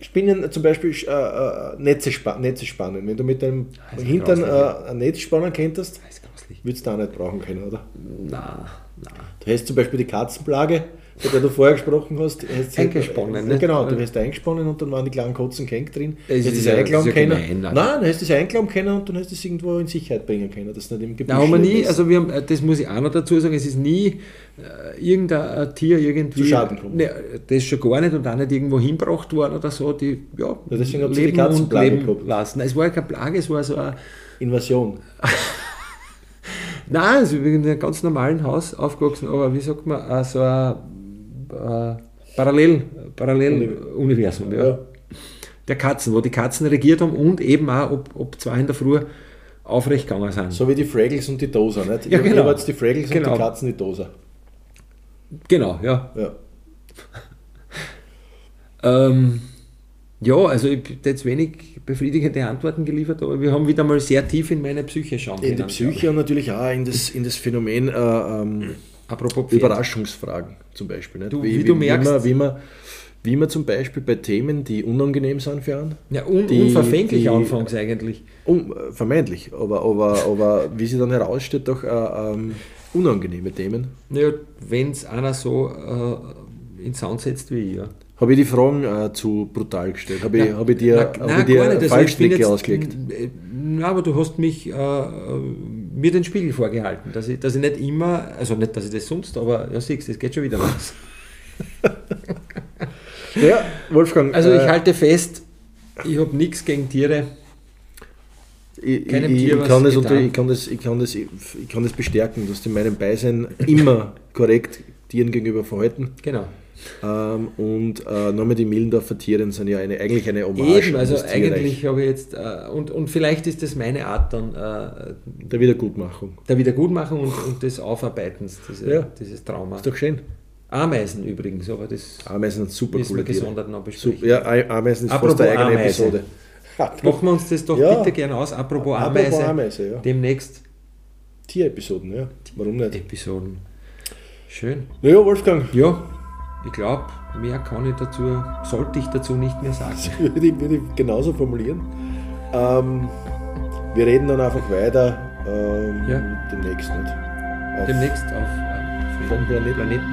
Spinnen zum Beispiel äh, äh, Netze, spa Netze spannen. Wenn du mit deinem ist Hintern grauslich, äh, ein Netz spannen könntest, grauslich. würdest du auch nicht brauchen können, oder? Nein, nein. Du hast zum Beispiel die Katzenplage, bei der du vorher gesprochen hast. hast Eingesponnen, ne? genau, du hast eingesponnen und dann waren die kleinen Kotzen gehängt drin. Es hast ist das ja- einklauen ist ja können. gemein, Nein, du hast das einklauen können und dann hast du es irgendwo in Sicherheit bringen können, dass du nicht im Gebüsch Da haben wir nie, also wir haben, äh, das muss ich auch noch dazu sagen, es ist nie äh, irgendein Tier irgendwie. Zu Schaden gekommen. Ne, das schon gar nicht und auch nicht irgendwo hinbracht worden oder so, die ja, Ja, deswegen habt ihr die Katzenplage leben gehabt. lassen. Es war ja keine Plage, es war so ein, Invasion. nein, also ich bin in einem ganz normalen Haus aufgewachsen, aber wie sagt man, äh, so ein äh, Parallel, Paralleluniversum, ja. Ja. Der Katzen, wo die Katzen regiert haben und eben auch, ob, ob zwei in der Früh aufrecht gegangen sind. So wie die Fraggles und die Doser, nicht? Ja, Ihr- genau. Wart die Fraggles und Genau. die Katzen die Doser. Genau, ja. Ja. Ähm, ja, also ich habe jetzt wenig befriedigende Antworten geliefert, aber wir haben wieder mal sehr tief in meine Psyche schauen In die können, Psyche und natürlich auch in das, in das Phänomen äh, ähm. Überraschungsfragen zum Beispiel. Nicht? Du, wie du merkst- Wie man, wie, man, wie man zum Beispiel bei Themen, die unangenehm sind für einen, Ja, un die- unverfänglich die- anfangs eigentlich. um, äh, vermeintlich, aber, aber, aber wie sie dann heraussteht, doch äh, ähm, unangenehme Themen. Naja, wenn es einer so äh, in Sound setzt wie ich, ja. Habe ich die Fragen äh, zu brutal gestellt? Habe ich, hab ich dir, na- hab ich dir nicht. Fallstricke ausgelegt? Na, aber du hast mich äh, mir den Spiegel vorgehalten, dass ich, dass ich nicht immer, also nicht, dass ich das sonst, aber ja, siehst das geht schon wieder was. Ja, Wolfgang. Also ich äh, halte fest, ich habe nichts gegen Tiere. Ich, keinem ich, Tier ich, was kann das getan. unter, ich, kann das, ich, kann das, ich kann das bestärken, dass du in meinem Beisein immer korrekt Tieren gegenüber verhalten. Genau. Ähm, und äh, nochmal die Millendorfer Tieren sind ja eine, eigentlich eine Hommage Eben, also eigentlich habe ich jetzt, äh, und, und vielleicht ist das meine Art dann äh, der Wiedergutmachung. der Wiedergutmachung und, und des Aufarbeitens, diese, Ja. dieses Trauma. Ist doch schön. Ameisen übrigens, aber das Ameisen sind super coole Tiere. gesondert noch besprechen. Super, ja, Ameisen ist Apropos fast eine eigene Ameise. Episode. Machen wir uns das doch Ja. bitte gerne aus. Apropos Apropos Ameise, Ameise, ja. demnächst Tierepisoden, ja. Warum nicht? Episoden. Schön. Naja, Wolfgang, Ja, ich glaube, mehr kann ich dazu, sollte ich dazu nicht mehr sagen. würde ich, würde ich genauso formulieren. Ähm, wir reden dann einfach weiter ähm, Ja. demnächst nicht. Auf- Demnächst auf äh, Vom Planeten. Planeten.